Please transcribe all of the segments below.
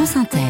France Inter.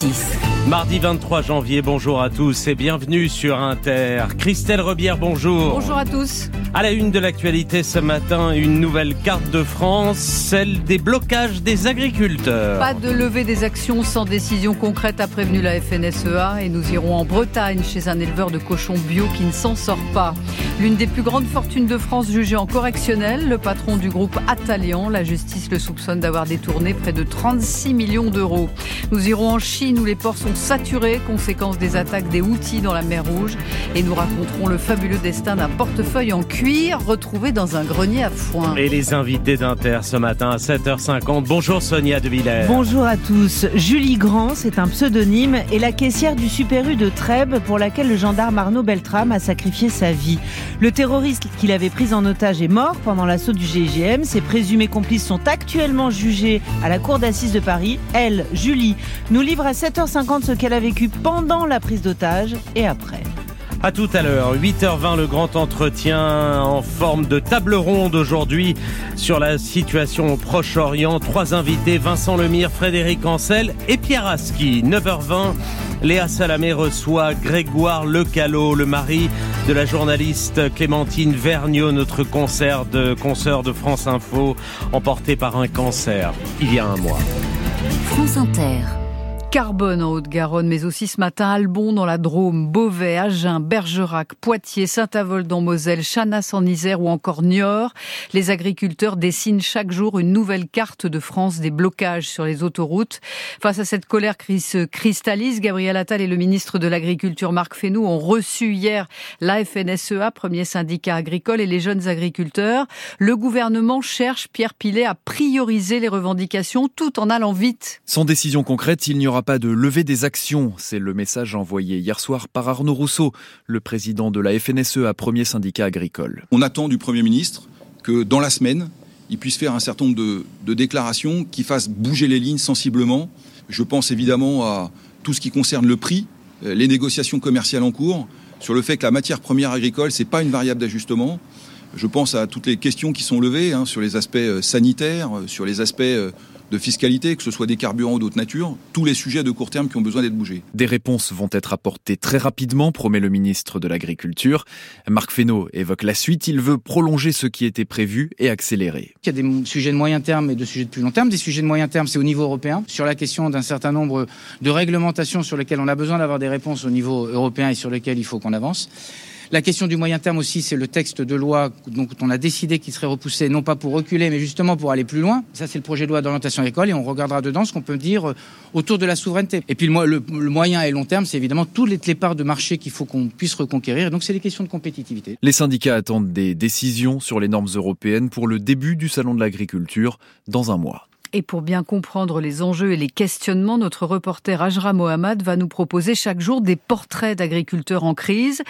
10. Mardi 23 janvier, bonjour à tous et bienvenue sur Inter. Christelle Rebière, bonjour. Bonjour à tous. À la une de l'actualité ce matin, une nouvelle carte de France, celle des blocages des agriculteurs. Pas de levée des actions sans décision concrète, a prévenu la FNSEA. Et nous irons en Bretagne chez un éleveur de cochons bio qui ne s'en sort pas. L'une des plus grandes fortunes de France jugée en correctionnel, le patron du groupe Atalian, la justice le soupçonne d'avoir détourné près de 36 millions d'euros. Nous irons en Chine où les ports sont saturés, conséquence des attaques des Houthis dans la mer Rouge. Et nous raconterons le fabuleux destin d'un portefeuille en cuir retrouvé dans un grenier à foin. Et les invités d'Inter ce matin à 7h50. Bonjour Sonia De Villers. Bonjour à tous. Julie Grand, c'est un pseudonyme, et la caissière du Super U de Trèbes pour laquelle le gendarme Arnaud Beltrame a sacrifié sa vie. Le terroriste qu'il avait pris en otage est mort pendant l'assaut du GIGN. Ses présumés complices sont actuellement jugés à la cour d'assises de Paris. Elle, Julie, nous livre à 7h50 ce qu'elle a vécu pendant la prise d'otage et après. À tout à l'heure, 8h20, le grand entretien en forme de table ronde aujourd'hui sur la situation au Proche-Orient. Trois invités, Vincent Lemire, Frédéric Ancel et Pierre Aski. 9h20, Léa Salamé reçoit Grégoire Lecalot, le mari de la journaliste Clémentine Vergniaud, notre concert de concert de France Info, emporté par un cancer il y a un mois. France Inter. Carbone en Haute-Garonne, mais aussi ce matin Albon dans la Drôme, Beauvais, Agen, Bergerac, Poitiers, Saint-Avold en Moselle, Chanas en Isère ou encore Niort. Les agriculteurs dessinent chaque jour une nouvelle carte de France des blocages sur les autoroutes. Face à cette colère qui se cristallise, Gabriel Attal et le ministre de l'Agriculture Marc Fesneau ont reçu hier la FNSEA, premier syndicat agricole, et les jeunes agriculteurs. Le gouvernement cherche, Pierre Pilet, à prioriser les revendications tout en allant vite. Sans décision concrète, il n'y aura pas de levée des actions. C'est le message envoyé hier soir par Arnaud Rousseau, le président de la FNSEA, premier syndicat agricole. On attend du Premier ministre que dans la semaine, il puisse faire un certain nombre de, déclarations qui fassent bouger les lignes sensiblement. Je pense évidemment à tout ce qui concerne le prix, euh, les négociations commerciales en cours, sur le fait que la matière première agricole, c'est pas une variable d'ajustement. Je pense à toutes les questions qui sont levées hein, sur les aspects euh, sanitaires, euh, sur les aspects de fiscalité, que ce soit des carburants ou d'autres natures, tous les sujets de court terme qui ont besoin d'être bougés. Des réponses vont être apportées très rapidement, promet le ministre de l'Agriculture. Marc Fesneau évoque la suite. Il veut prolonger ce qui était prévu et accélérer. Il y a des sujets de moyen terme et de sujets de plus long terme. Des sujets de moyen terme, c'est au niveau européen, sur la question d'un certain nombre de réglementations sur lesquelles on a besoin d'avoir des réponses au niveau européen et sur lesquelles il faut qu'on avance. La question du moyen terme aussi, c'est le texte de loi dont on a décidé qu'il serait repoussé, non pas pour reculer, mais justement pour aller plus loin. Ça, c'est le projet de loi d'orientation agricole et on regardera dedans ce qu'on peut dire autour de la souveraineté. Et puis le, moyen et long terme, c'est évidemment toutes les, les parts de marché qu'il faut qu'on puisse reconquérir. Donc, c'est les questions de compétitivité. Les syndicats attendent des décisions sur les normes européennes pour le début du Salon de l'agriculture dans un mois. Et pour bien comprendre les enjeux et les questionnements, notre reporter Ajra Mohamed va nous proposer chaque jour des portraits d'agriculteurs en crise.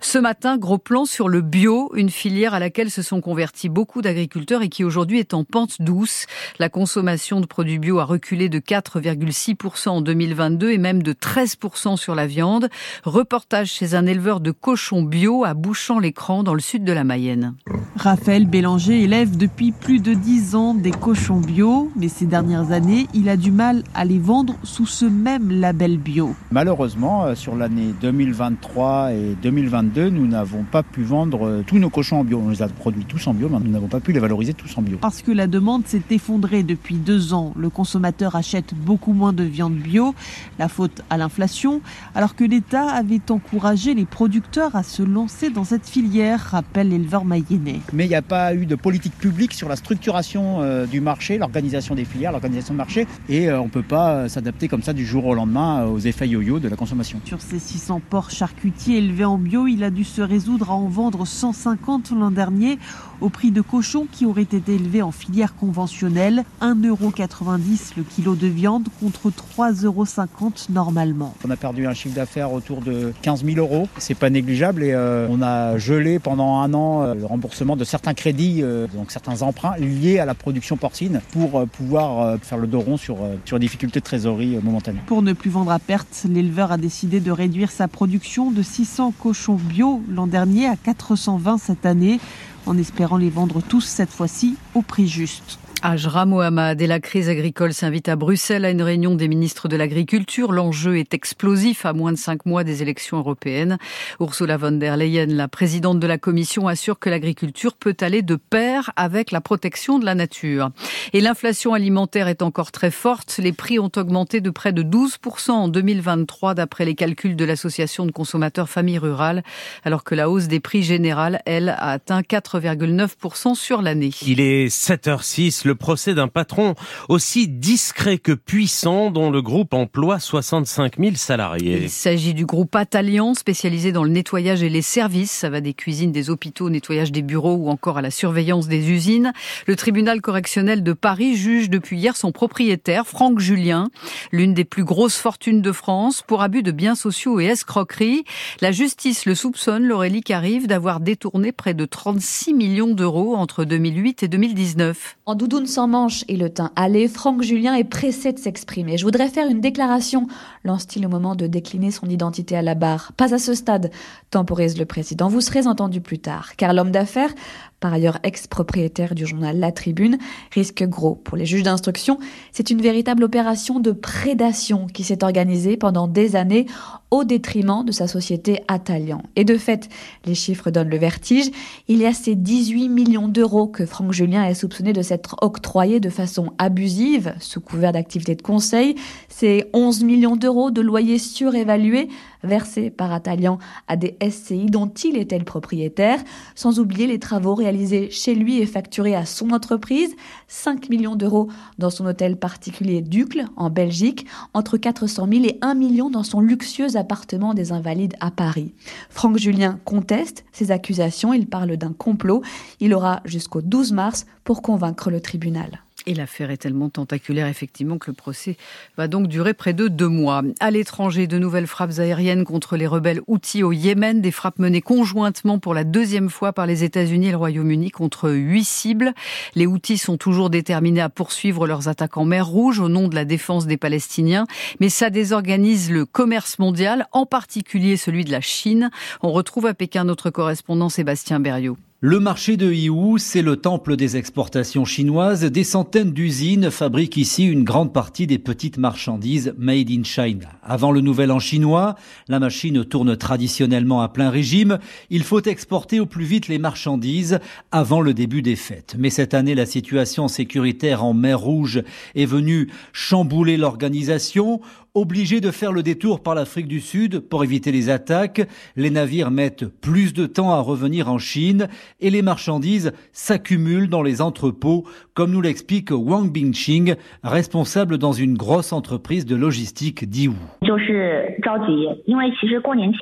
Ce matin, gros plan sur le bio, une filière à laquelle se sont convertis beaucoup d'agriculteurs et qui aujourd'hui est en pente douce. La consommation de produits bio a reculé de 4,6% en 2022 et même de 13% sur la viande. Reportage chez un éleveur de cochons bio à Bouchant-l'Écran dans le sud de la Mayenne. Raphaël Bélanger élève depuis plus de 10 ans des cochons bio mais ces dernières années, il a du mal à les vendre sous ce même label bio. Malheureusement, euh, sur l'année 2023 et 2022, nous n'avons pas pu vendre euh, tous nos cochons en bio. On les a produits tous en bio, mais nous n'avons pas pu les valoriser tous en bio. Parce que la demande s'est effondrée depuis deux ans. Le consommateur achète beaucoup moins de viande bio, la faute à l'inflation, alors que l'État avait encouragé les producteurs à se lancer dans cette filière, rappelle l'éleveur mayennais. Mais il n'y a pas eu de politique publique sur la structuration euh, du marché, l'organisation des filières, l'organisation de marché, et euh, on ne peut pas s'adapter comme ça du jour au lendemain aux effets yo-yo de la consommation. Sur ces 600 porcs charcutiers élevés en bio, il a dû se résoudre à en vendre 150 l'an dernier au prix de cochons qui auraient été élevés en filière conventionnelle, 1,90€ le kilo de viande contre 3,50€ normalement. On a perdu un chiffre d'affaires autour de 15 000 euros, c'est pas négligeable et euh, on a gelé pendant un an euh, le remboursement de certains crédits, euh, donc certains emprunts liés à la production porcine pour pouvoir faire le dos rond sur, sur difficultés de trésorerie momentanées. Pour ne plus vendre à perte, l'éleveur a décidé de réduire sa production de 600 cochons bio l'an dernier à 420 cette année en espérant les vendre tous cette fois-ci au prix juste. Ajra Mohamed et la crise agricole s'invite à Bruxelles à une réunion des ministres de l'Agriculture. L'enjeu est explosif à moins de cinq mois des élections européennes. Ursula von der Leyen, la présidente de la Commission, assure que l'agriculture peut aller de pair avec la protection de la nature. Et l'inflation alimentaire est encore très forte. Les prix ont augmenté de près de 12% en 2023 d'après les calculs de l'Association de consommateurs familles rurales, alors que la hausse des prix générale, elle, a atteint 4,9% sur l'année. Il est 7h06 le procès d'un patron aussi discret que puissant dont le groupe emploie 65 000 salariés. Il s'agit du groupe Atalian, spécialisé dans le nettoyage et les services. Ça va des cuisines, des hôpitaux, nettoyage des bureaux ou encore à la surveillance des usines. Le tribunal correctionnel de Paris juge depuis hier son propriétaire, Franck Julien, l'une des plus grosses fortunes de France, pour abus de biens sociaux et escroquerie. La justice le soupçonne, Laurélie Carive, d'avoir détourné près de 36 millions d'euros entre 2008 et 2019. En sans manche et le teint allé, Franck Julien est pressé de s'exprimer. Je voudrais faire une déclaration, lance-t-il au moment de décliner son identité à la barre? Pas à ce stade, temporise le président. Vous serez entendu plus tard, car l'homme d'affaires par ailleurs ex-propriétaire du journal La Tribune, risque gros pour les juges d'instruction. C'est une véritable opération de prédation qui s'est organisée pendant des années au détriment de sa société Atalian. Et de fait, les chiffres donnent le vertige. Il y a ces 18 millions d'euros que Franck Julien est soupçonné de s'être octroyé de façon abusive, sous couvert d'activités de conseil. Ces 11 millions d'euros de loyers surévalués versés par Atalian à des SCI dont il était le propriétaire, sans oublier les travaux réalisés chez lui et facturés à son entreprise, 5 millions d'euros dans son hôtel particulier Ducle en Belgique, entre 400 000 et 1 million dans son luxueux appartement des Invalides à Paris. Franck Julien conteste ces accusations, il parle d'un complot, il aura jusqu'au 12 mars pour convaincre le tribunal. Et l'affaire est tellement tentaculaire, effectivement, que le procès va donc durer près de deux mois. À l'étranger, de nouvelles frappes aériennes contre les rebelles Houthis au Yémen, des frappes menées conjointement pour la deuxième fois par les États-Unis et le Royaume-Uni contre huit cibles. Les Houthis sont toujours déterminés à poursuivre leurs attaques en mer Rouge au nom de la défense des Palestiniens, mais ça désorganise le commerce mondial, en particulier celui de la Chine. On retrouve à Pékin notre correspondant Sébastien Berriot. Le marché de Yiwu, c'est le temple des exportations chinoises. Des centaines d'usines fabriquent ici une grande partie des petites marchandises made in China. Avant le nouvel an chinois, la machine tourne traditionnellement à plein régime. Il faut exporter au plus vite les marchandises avant le début des fêtes. Mais cette année, la situation sécuritaire en mer Rouge est venue chambouler l'organisation. Obligés de faire le détour par l'Afrique du Sud pour éviter les attaques, les navires mettent plus de temps à revenir en Chine et les marchandises s'accumulent dans les entrepôts, comme nous l'explique Wang Bingqing, responsable dans une grosse entreprise de logistique d'Iwu.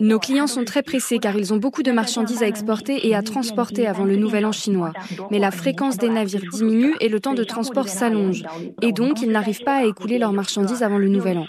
Nos clients sont très pressés car ils ont beaucoup de marchandises à exporter et à transporter avant le nouvel an chinois. Mais la fréquence des navires diminue et le temps de transport s'allonge. Et donc, ils n'arrivent pas à écouler leurs marchandises avant le nouvel an.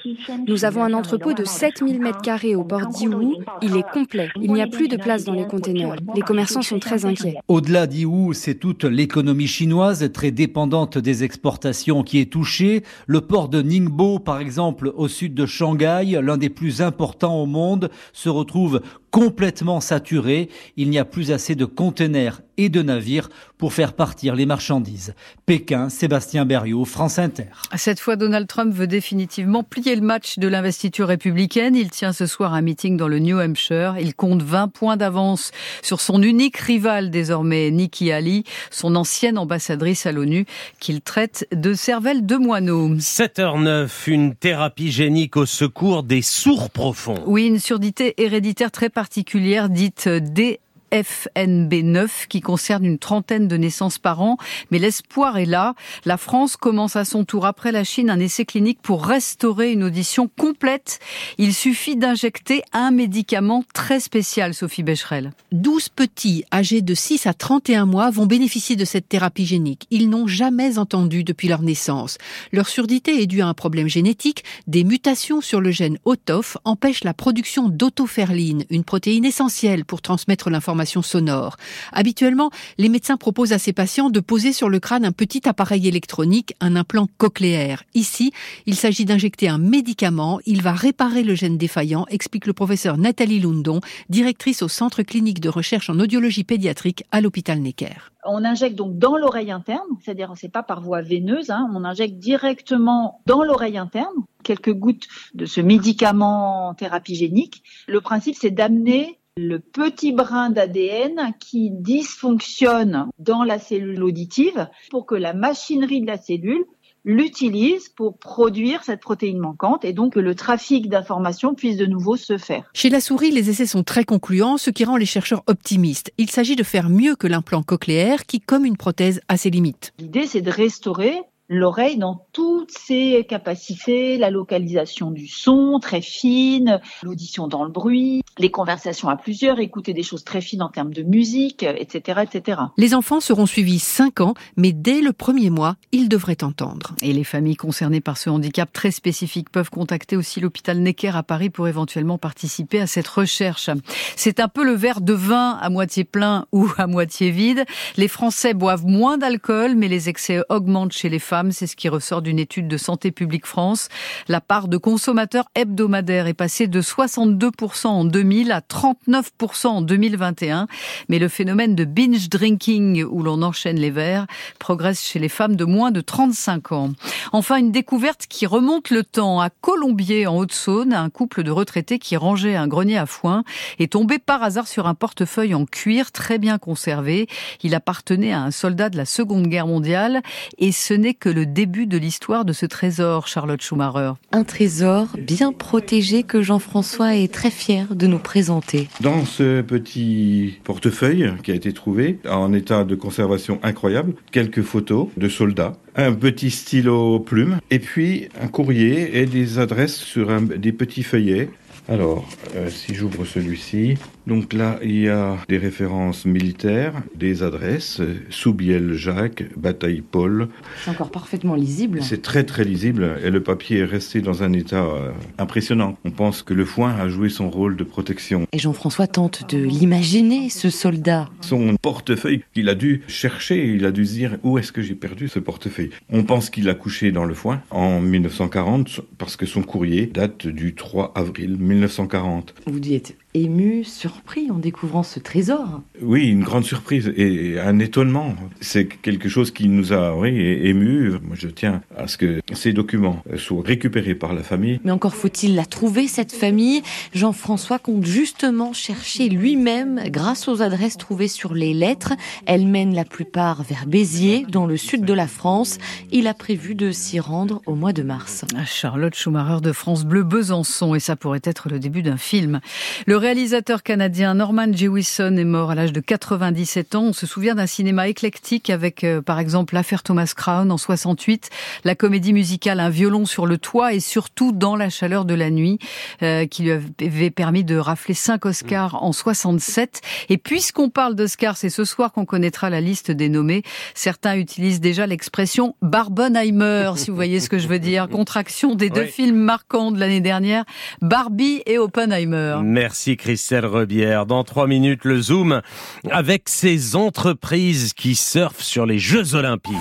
Nous avons un entrepôt de 7000 m2 au port d'Iwu. Il est complet. Il n'y a plus de place dans les containers. Les commerçants sont très inquiets. Au-delà d'Iwu, c'est toute l'économie chinoise très dépendante des exportations qui est touchée. Le port de Ningbo, par exemple, au sud de Shanghai, l'un des plus importants au monde, se retrouve complètement saturé. Il n'y a plus assez de conteneurs et de navires pour faire partir les marchandises. Pékin, Sébastien Berriot, France Inter. Cette fois, Donald Trump veut définitivement plier le match de l'investiture républicaine. Il tient ce soir un meeting dans le New Hampshire. Il compte 20 points d'avance sur son unique rival désormais, Nikki Haley, son ancienne ambassadrice à l'ONU, qu'il traite de cervelle de moineau. 7h09, une thérapie génique au secours des sourds profonds. Oui, une surdité héréditaire très particulière particulière dite D FNB9 qui concerne une trentaine de naissances par an. Mais l'espoir est là. La France commence à son tour, après la Chine, un essai clinique pour restaurer une audition complète. Il suffit d'injecter un médicament très spécial, Sophie Becherel. 12 petits âgés de 6 à 31 mois vont bénéficier de cette thérapie génique. Ils n'ont jamais entendu depuis leur naissance. Leur surdité est due à un problème génétique. Des mutations sur le gène OTOF empêchent la production d'autoferline, une protéine essentielle pour transmettre l'information d'information sonore. Habituellement, les médecins proposent à ces patients de poser sur le crâne un petit appareil électronique, un implant cochléaire. Ici, il s'agit d'injecter un médicament. Il va réparer le gène défaillant, explique le professeur Nathalie Lundon, directrice au Centre clinique de recherche en audiologie pédiatrique à l'hôpital Necker. On injecte donc dans l'oreille interne, c'est-à-dire c'est pas par voie veineuse, hein, on injecte directement dans l'oreille interne quelques gouttes de ce médicament thérapie génique. Le principe c'est d'amener le petit brin d'ADN qui dysfonctionne dans la cellule auditive pour que la machinerie de la cellule l'utilise pour produire cette protéine manquante et donc que le trafic d'informations puisse de nouveau se faire. Chez la souris, les essais sont très concluants, ce qui rend les chercheurs optimistes. Il s'agit de faire mieux que l'implant cochléaire qui, comme une prothèse, a ses limites. L'idée, c'est de restaurer l'oreille dans toutes ses capacités, la localisation du son très fine, l'audition dans le bruit, les conversations à plusieurs, écouter des choses très fines en termes de musique, etc., etc. Les enfants seront suivis 5 ans, mais dès le premier mois, ils devraient entendre. Et les familles concernées par ce handicap très spécifique peuvent contacter aussi l'hôpital Necker à Paris pour éventuellement participer à cette recherche. C'est un peu le verre de vin à moitié plein ou à moitié vide. Les Français boivent moins d'alcool, mais les excès augmentent chez les femmes c'est ce qui ressort d'une étude de Santé publique France. La part de consommateurs hebdomadaires est passée de 62% en 2000 à 39% en 2021. Mais le phénomène de binge drinking, où l'on enchaîne les verres, progresse chez les femmes de moins de 35 ans. Enfin, une découverte qui remonte le temps. À Colombier, en Haute-Saône, un couple de retraités qui rangeait un grenier à foin est tombé par hasard sur un portefeuille en cuir très bien conservé. Il appartenait à un soldat de la Seconde Guerre mondiale et ce n'est que le début de l'histoire de ce trésor, Charlotte Schumacher. Un trésor bien protégé que Jean-François est très fier de nous présenter. Dans ce petit portefeuille qui a été trouvé en état de conservation incroyable, quelques photos de soldats, un petit stylo plume et puis un courrier et des adresses sur des petits feuillets. Alors, euh, si j'ouvre celui-ci, donc là, il y a des références militaires, des adresses, Soubiel Jacques, Bataille Paul. C'est encore parfaitement lisible. C'est très très lisible et le papier est resté dans un état euh, impressionnant. On pense que le foin a joué son rôle de protection. Et Jean-François tente de l'imaginer, ce soldat. Son portefeuille qu'il a dû chercher, il a dû se dire où est-ce que j'ai perdu ce portefeuille? On pense qu'il a couché dans le foin en 1940 parce que son courrier date du 3 avril 1940. 1940. Vous dites ému, surpris en découvrant ce trésor. Oui, une grande surprise et un étonnement. C'est quelque chose qui nous a oui, ému. Moi, je tiens à ce que ces documents soient récupérés par la famille. Mais encore faut-il la trouver, cette famille. Jean-François compte justement chercher lui-même grâce aux adresses trouvées sur les lettres. Elles mènent la plupart vers Béziers, dans le sud de la France. Il a prévu de s'y rendre au mois de mars. Charlotte Schumacher de France Bleu Besançon et ça pourrait être le début d'un film. Le réalisateur canadien Norman Jewison est mort à l'âge de 97 ans. On se souvient d'un cinéma éclectique avec, euh, par exemple, l'affaire Thomas Crown en 68, la comédie musicale Un violon sur le toit et surtout Dans la chaleur de la nuit, euh, qui lui avait permis de rafler 5 Oscars en 67. Et puisqu'on parle d'Oscars, c'est ce soir qu'on connaîtra la liste des nommés. Certains utilisent déjà l'expression Barbenheimer, si vous voyez ce que je veux dire. Contraction des deux films marquants de l'année dernière, Barbie et Oppenheimer. Christelle Rebière. Dans trois minutes, le Zoom avec ces entreprises qui surfent sur les Jeux Olympiques.